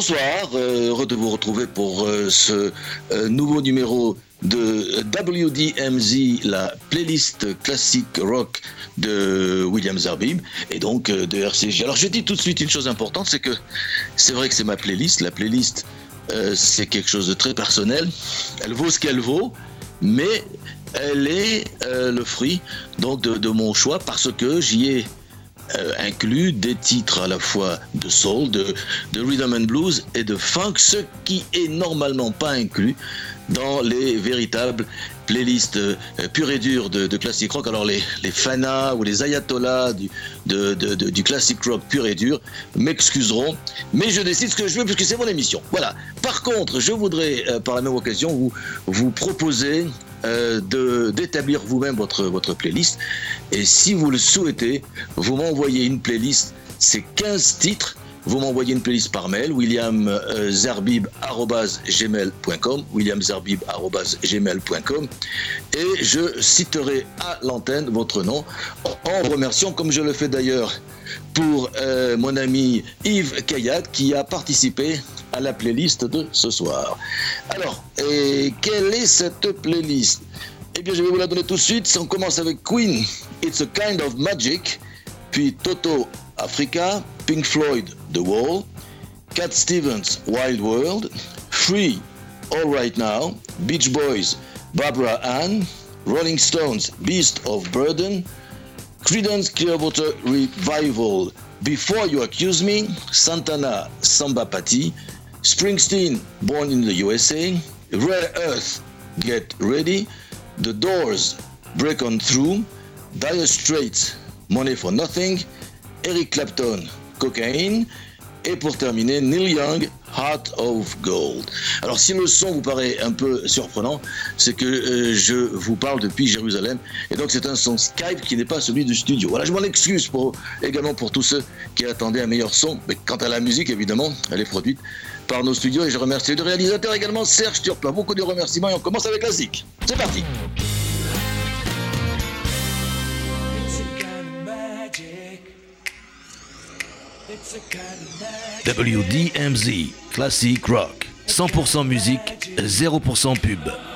Bonsoir, euh, heureux de vous retrouver pour euh, ce euh, nouveau numéro de WDMZ, la playlist classique rock de William Zarbib et donc de RCG. Alors je dis tout de suite une chose importante, c'est que c'est vrai que c'est ma playlist. La playlist, c'est quelque chose de très personnel. Elle vaut ce qu'elle vaut, mais elle est le fruit donc de, de mon choix parce que j'y ai inclut des titres à la fois de soul, de, de, rhythm and blues et de funk, ce qui est normalement pas inclus dans les véritables playlists euh, pures et dures de, de classic rock. Alors les, les ou les ayatollahs du, de, du classic rock pur et dur m'excuseront, mais je décide ce que je veux puisque c'est mon émission. Voilà. Par contre, je voudrais euh, par la même occasion vous proposer euh, d'établir vous-même votre, votre playlist. Et si vous le souhaitez, vous m'envoyez une playlist, c'est 15 titres. Vous m'envoyez une playlist par mail, williamzerbib.gmail.com, williamzerbib.gmail.com, et je citerai à l'antenne votre nom en remerciant, comme je le fais d'ailleurs pour euh, mon ami Yves Kayat qui a participé à la playlist de ce soir. Alors, et quelle est cette playlist? Eh bien, je vais vous la donner tout de suite. On commence avec Queen, It's a Kind of Magic, puis Toto Africa, Pink Floyd, The Wall, Cat Stevens, Wild World, Free, All Right Now, Beach Boys, Barbara Ann, Rolling Stones, Beast of Burden, Credence Clearwater Revival, Before You Accuse Me, Santana Samba Patti, Springsteen, Born in the USA, Rare Earth, Get Ready, The Doors, Break On Through, Dire Straits, Money for Nothing, Eric Clapton, Cocaine, et pour terminer, Neil Young, Heart of Gold. Alors si le son vous paraît un peu surprenant, c'est que euh, je vous parle depuis Jérusalem et donc c'est un son Skype qui n'est pas celui du studio. Voilà, je m'en excuse également pour tous ceux qui attendaient un meilleur son, mais quant à la musique évidemment, elle est produite par nos studios et je remercie le réalisateur également Serge Turpin. Beaucoup de remerciements et on commence avec la classique. C'est parti. WDMZ Classic Rock 100% musique, 0% pub.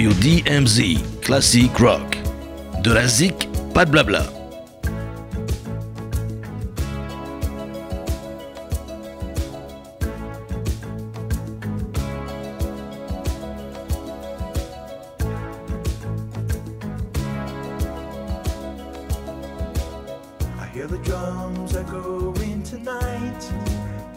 WDMZ Classic Rock. De la zik, pas de blabla. I hear the drums echoing tonight,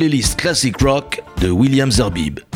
Playlist Classic Rock de William Zerbib.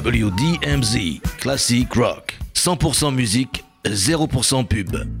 WDMZ Classic Rock. 100% musique, 0% pub.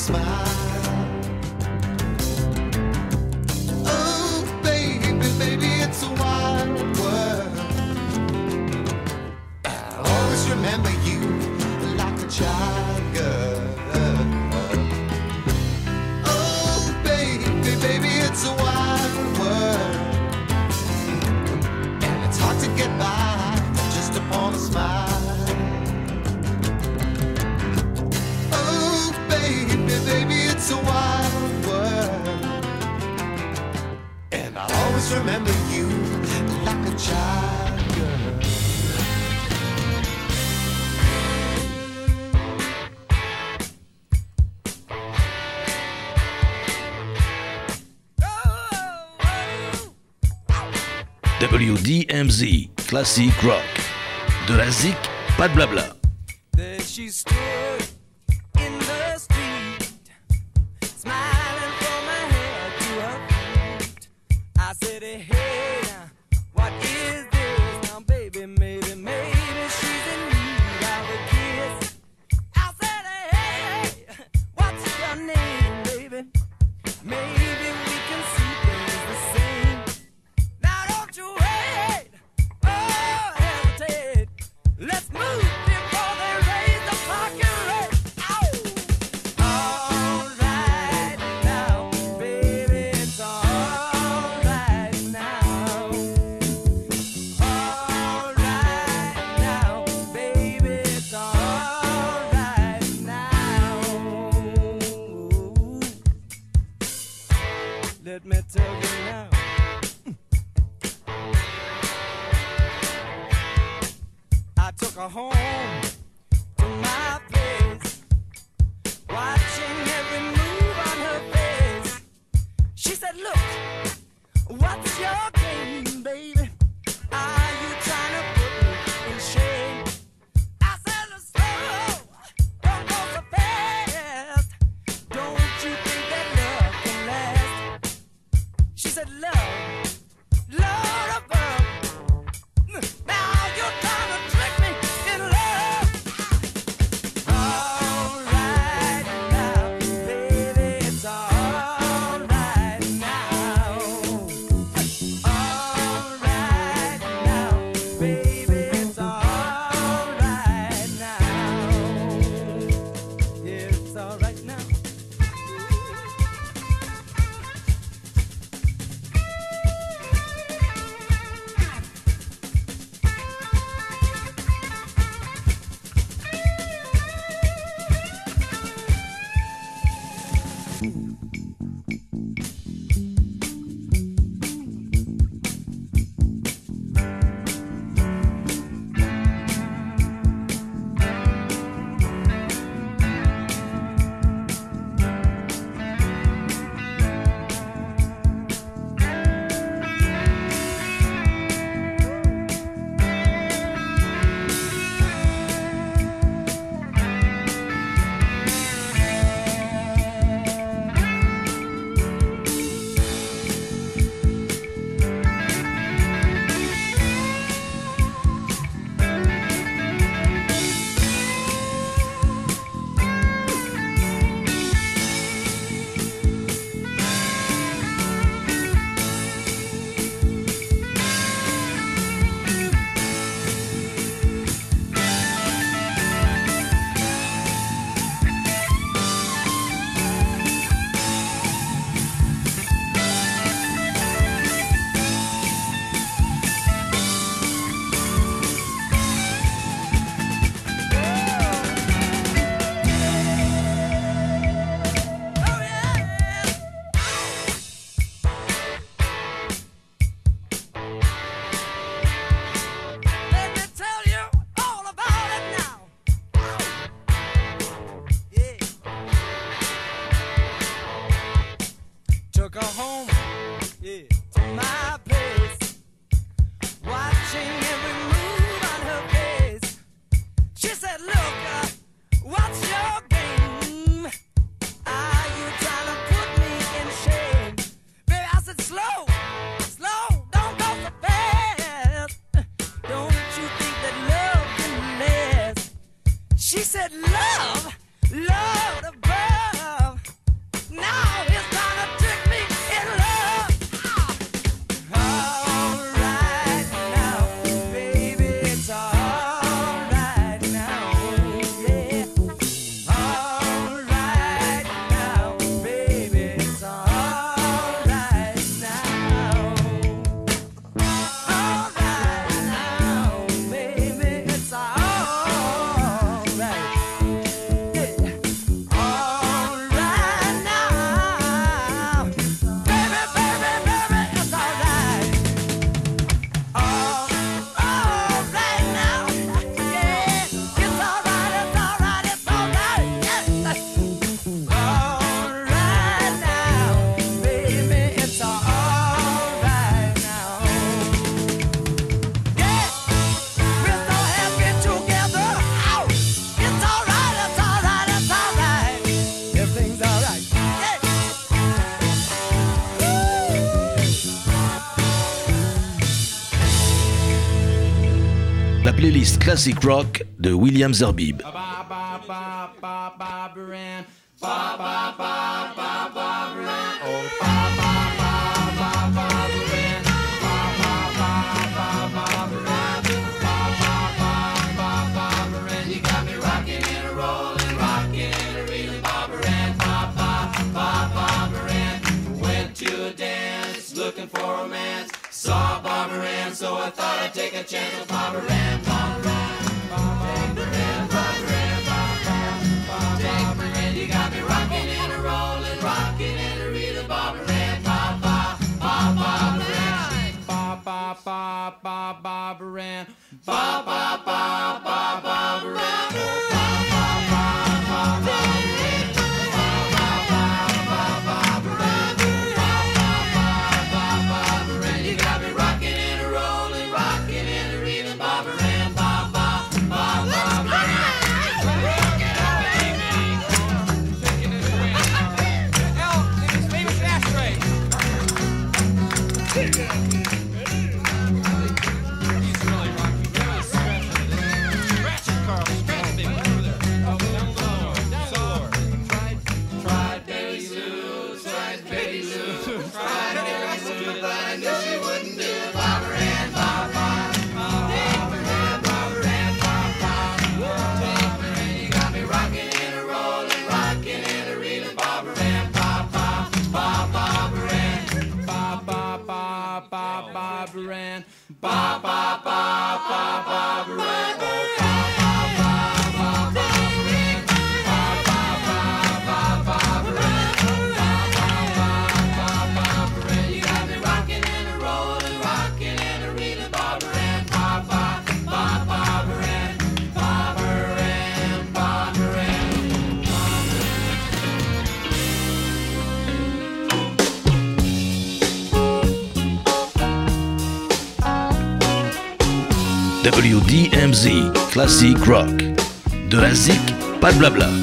smile. De la zik, pas de blabla. hypnotic. classic rock de William Zerbib. Saw Barbara Ann, so I thought I'd take a chance with Barbara Ann. Barbara got me rockin' and a rollin', rockin' and a real bobber and ba ba ba bobber and ba ba ba ba bobber and ba ba ba ba. WDMZ Classic Rock. De la zik, pas de blabla.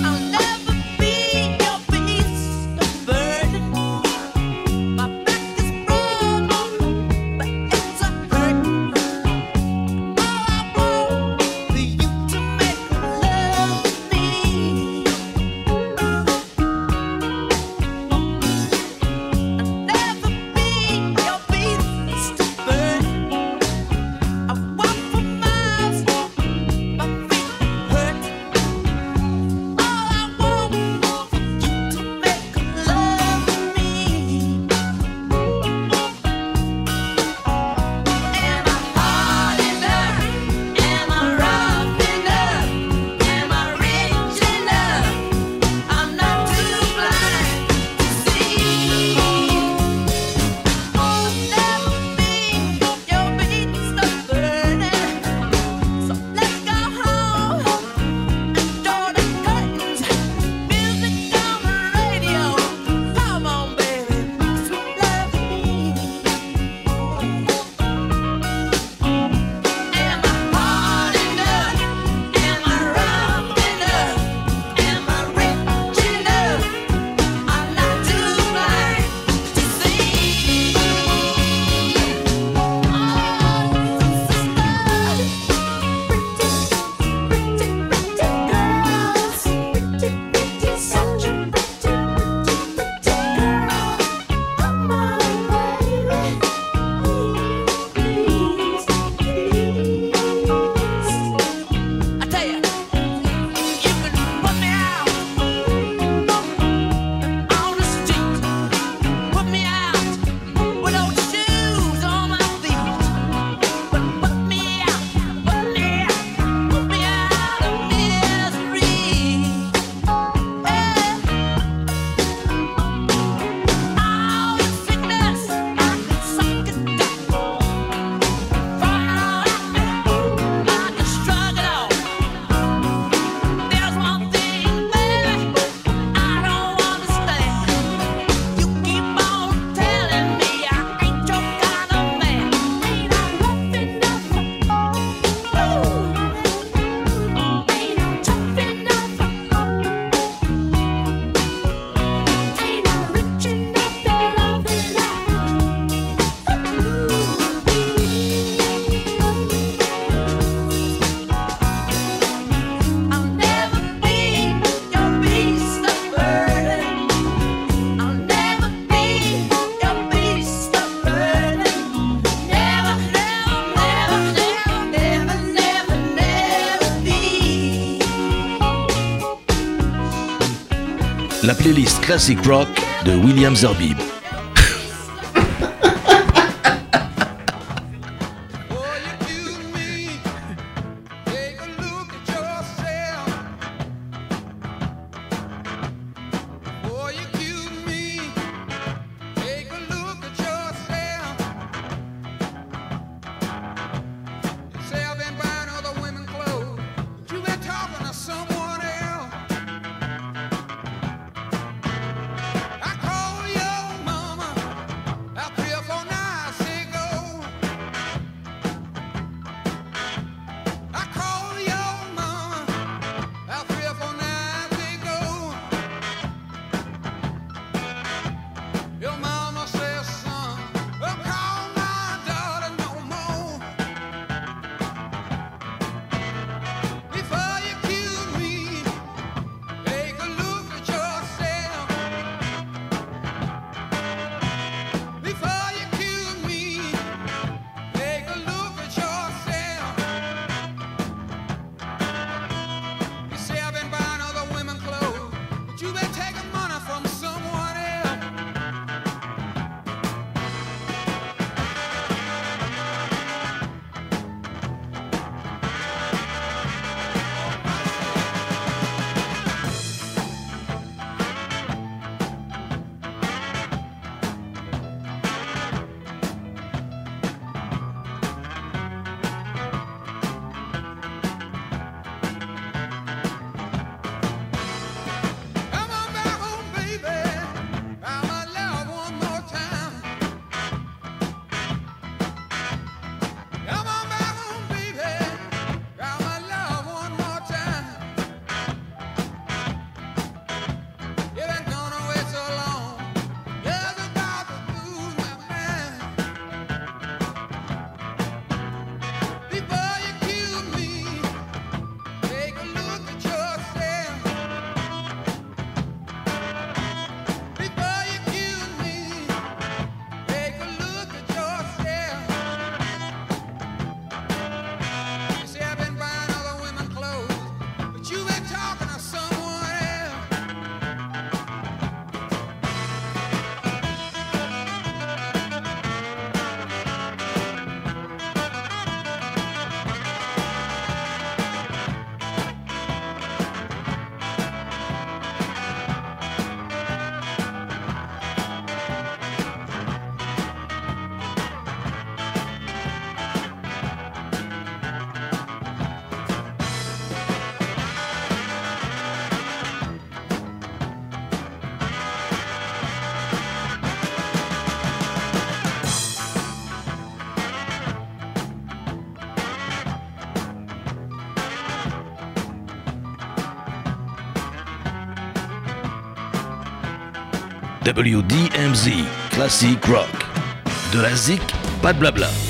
playlist classic rock de William Zerbib. WDMZ, Classic Rock. De la zik, pas de blabla.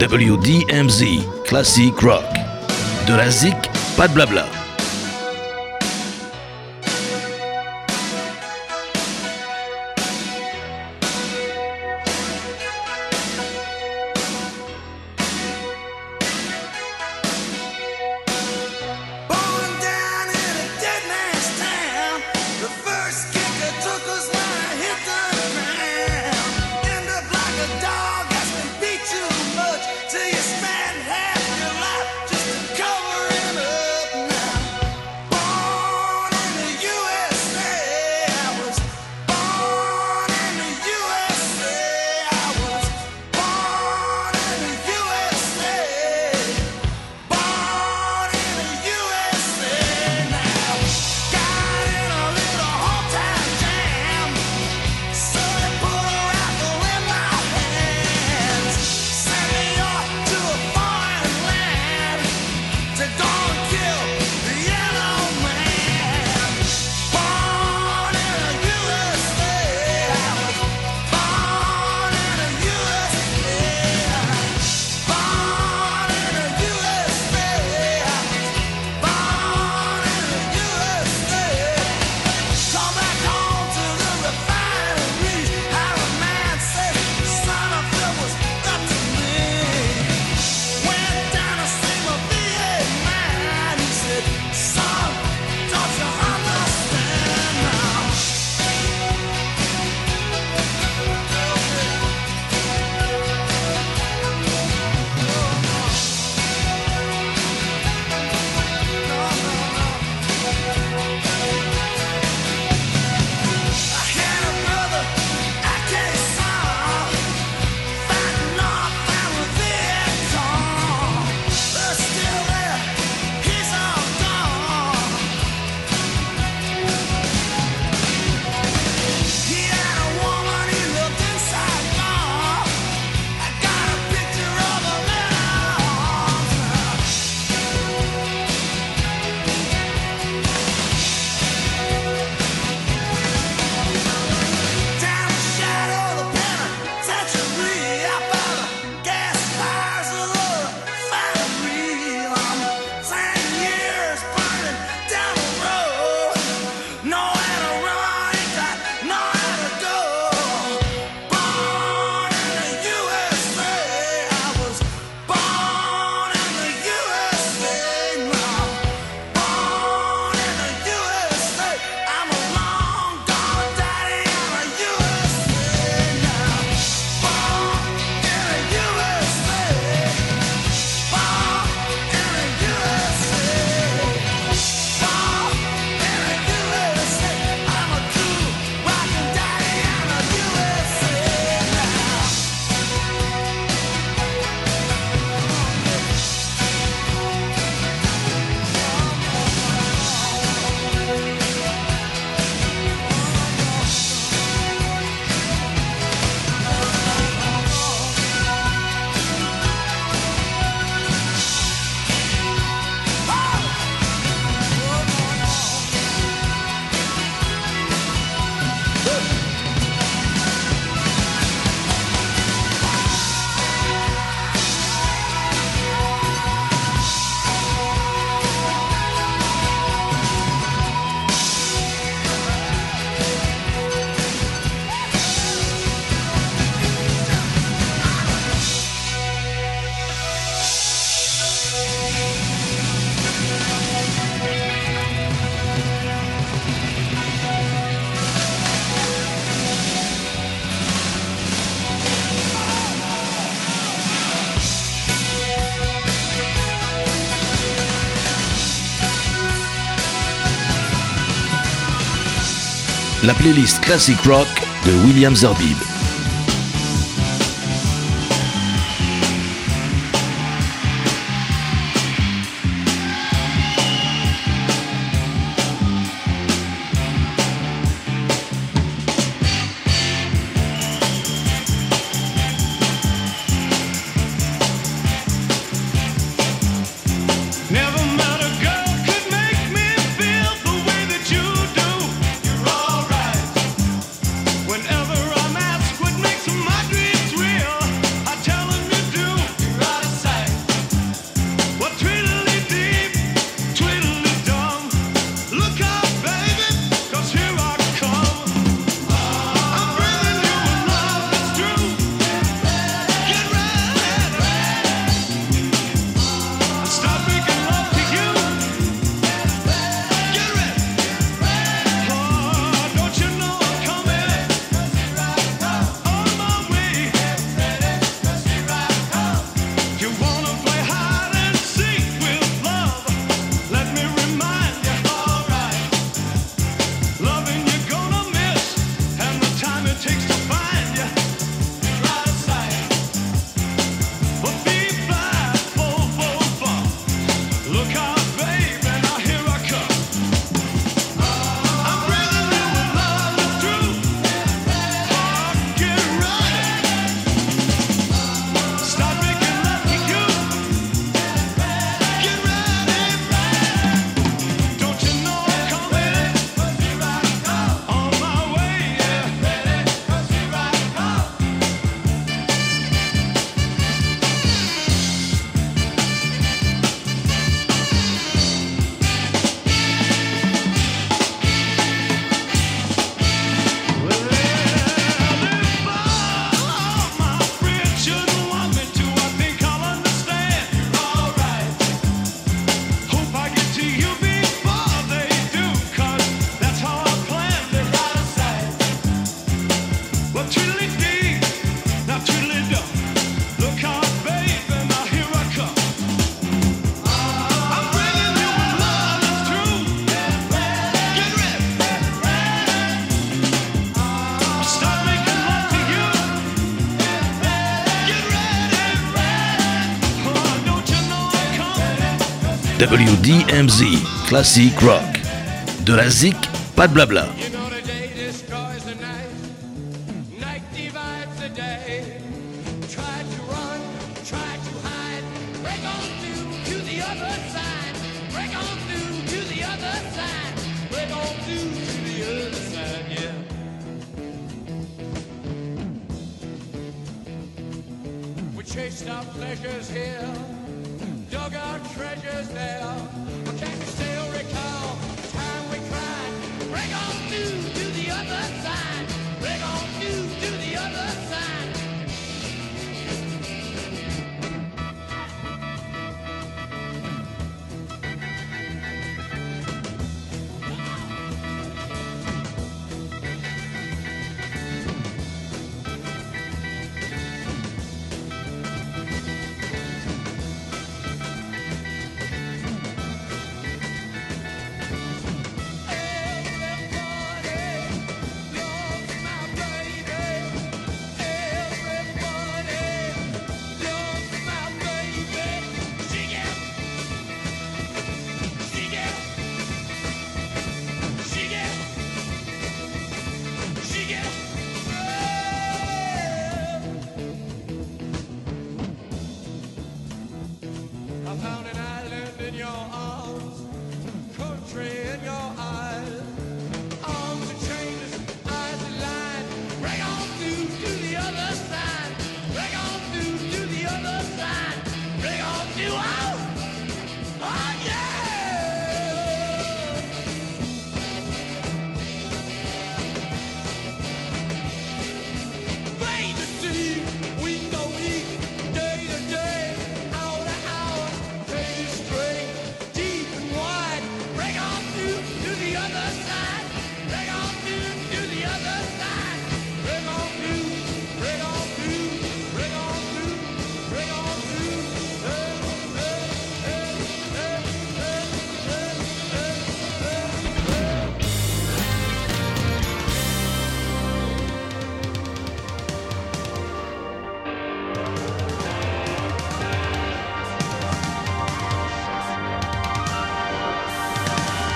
WDMZ, Classic Rock. De la ZIC, pas de blabla. la playlist Classic Rock de William Zorbib. WDMZ, Classic Rock. De la zik, pas de blabla. chased our pleasures here. treasures there.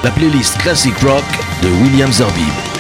la playlist Classic Rock de William Zerbib.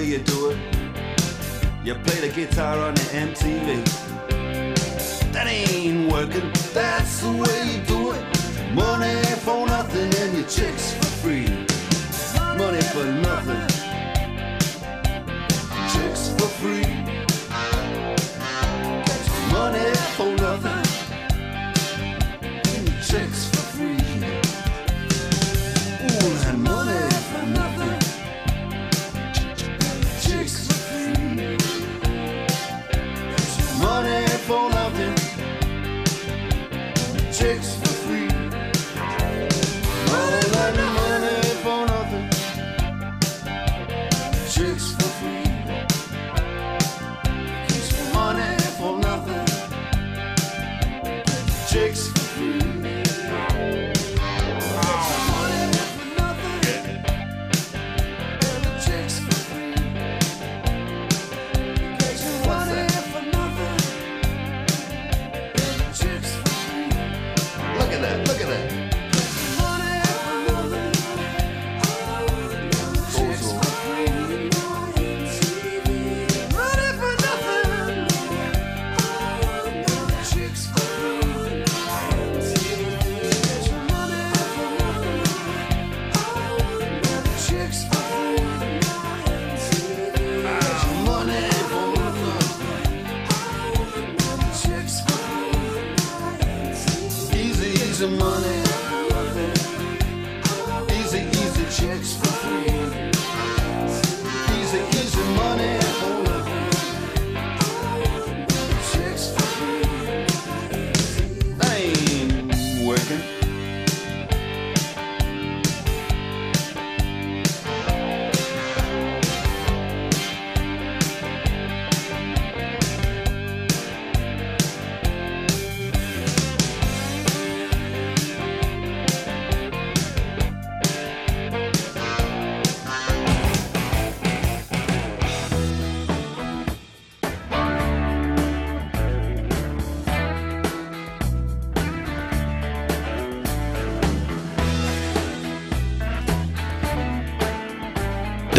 way you do it. You play the guitar on the MTV.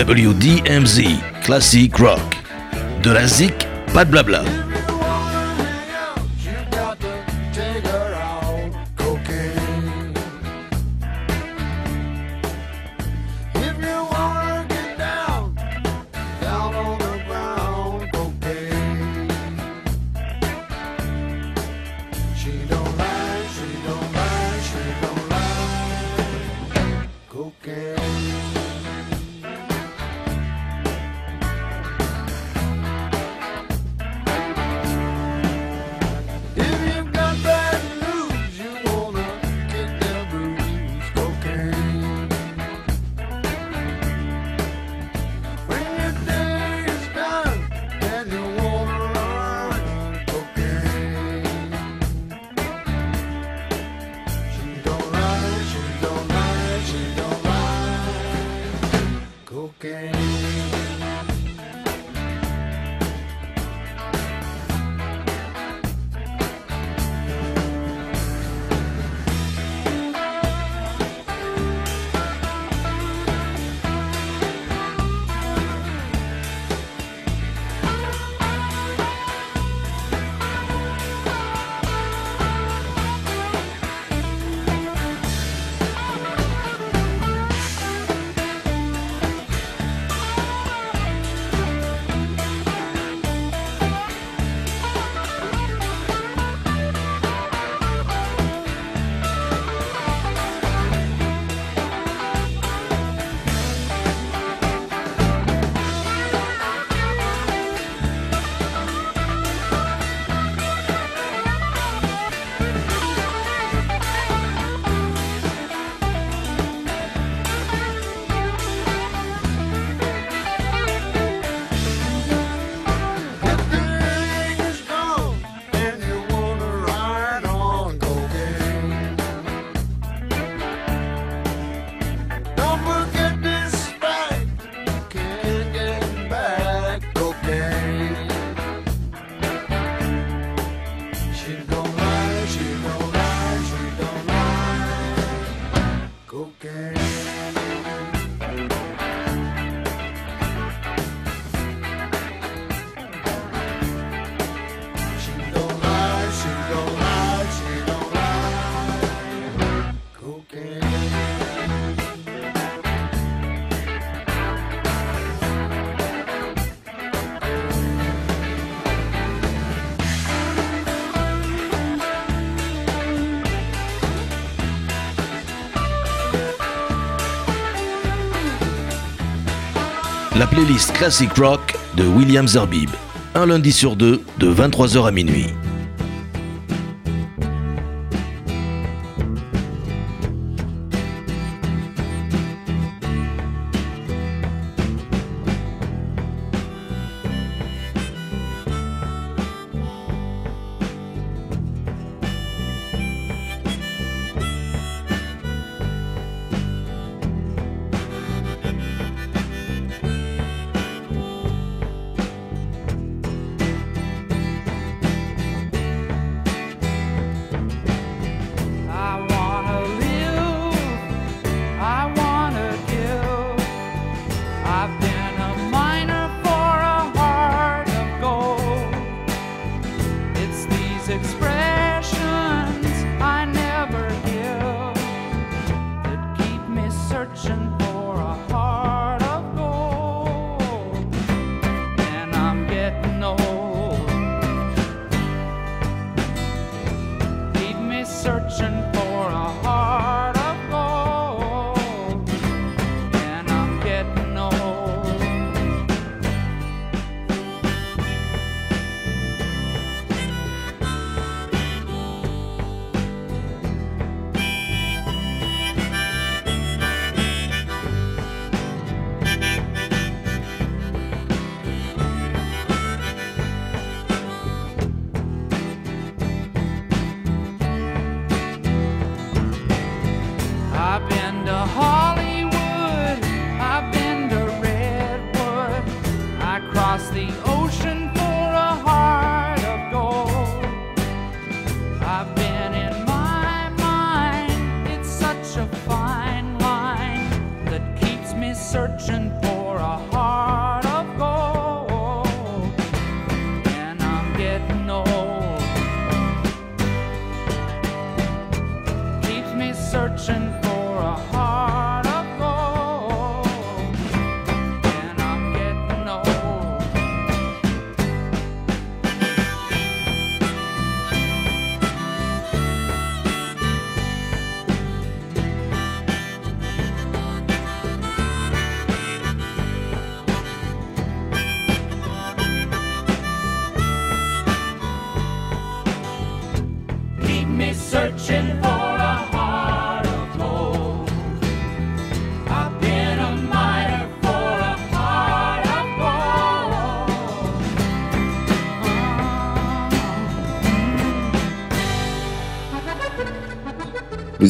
WDMZ, Classic Rock. De la zic, pas de blabla. Playlist Classic Rock de William Zerbib. Un lundi sur deux, de 23h à minuit.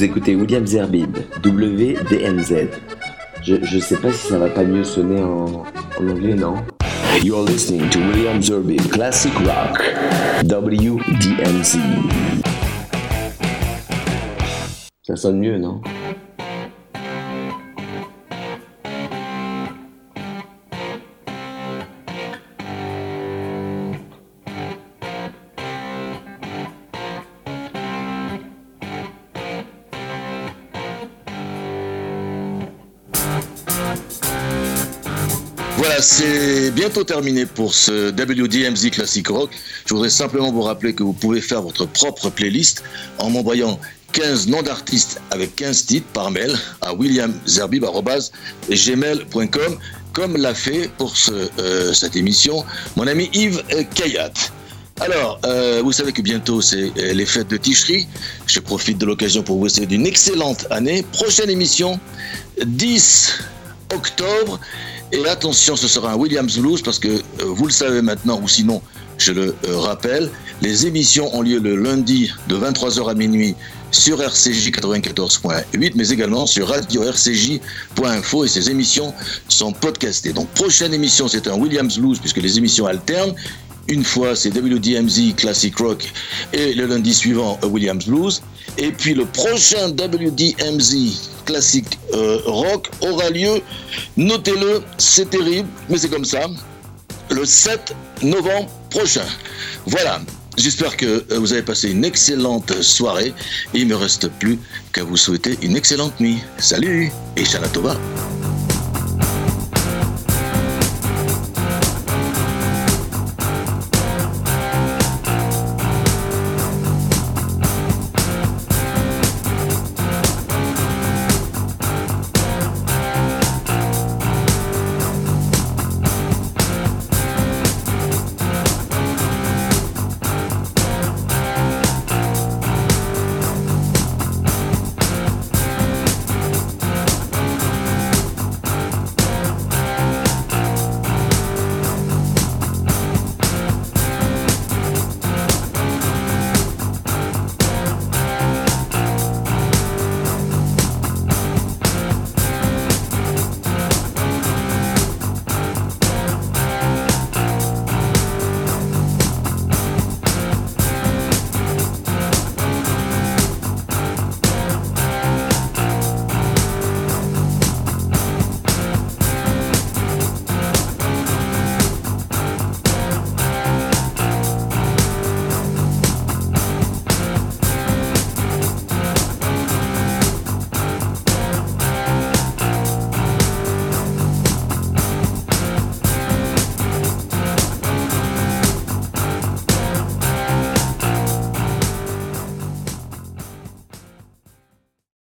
Vous écoutez William Zerbib, WDMZ. Je, je sais pas si ça va pas mieux sonner en, en anglais, non? You're listening to William Zerbib Classic Rock. WDMZ. Ça sonne mieux, non? C'est bientôt terminé pour ce WDMZ Classic Rock. Je voudrais simplement vous rappeler que vous pouvez faire votre propre playlist en m'envoyant 15 noms d'artistes avec 15 titres par mail à williamzerbib.gmail.com comme l'a fait pour euh, cette émission mon ami Yves Kayat. Alors, euh, vous savez que bientôt c'est euh, les fêtes de Ticherie. Je profite de l'occasion pour vous souhaiter d'une excellente année. Prochaine émission, 10 octobre. Et attention, ce sera un Williams Blues parce que euh, vous le savez maintenant, ou sinon, je le euh, rappelle, les émissions ont lieu le lundi de 23h à minuit sur RCJ 94.8, mais également sur radio rcj.info et ces émissions sont podcastées. Donc, prochaine émission, c'est un Williams Blues puisque les émissions alternent. Une fois, c'est WDMZ Classic Rock et le lundi suivant, euh, Williams Blues. Et puis le prochain WDMZ Classic euh, Rock aura lieu, notez-le, c'est terrible, mais c'est comme ça, le 7 novembre prochain. Voilà, j'espère que euh, vous avez passé une excellente soirée il ne me reste plus qu'à vous souhaiter une excellente nuit. Salut et Shanatova.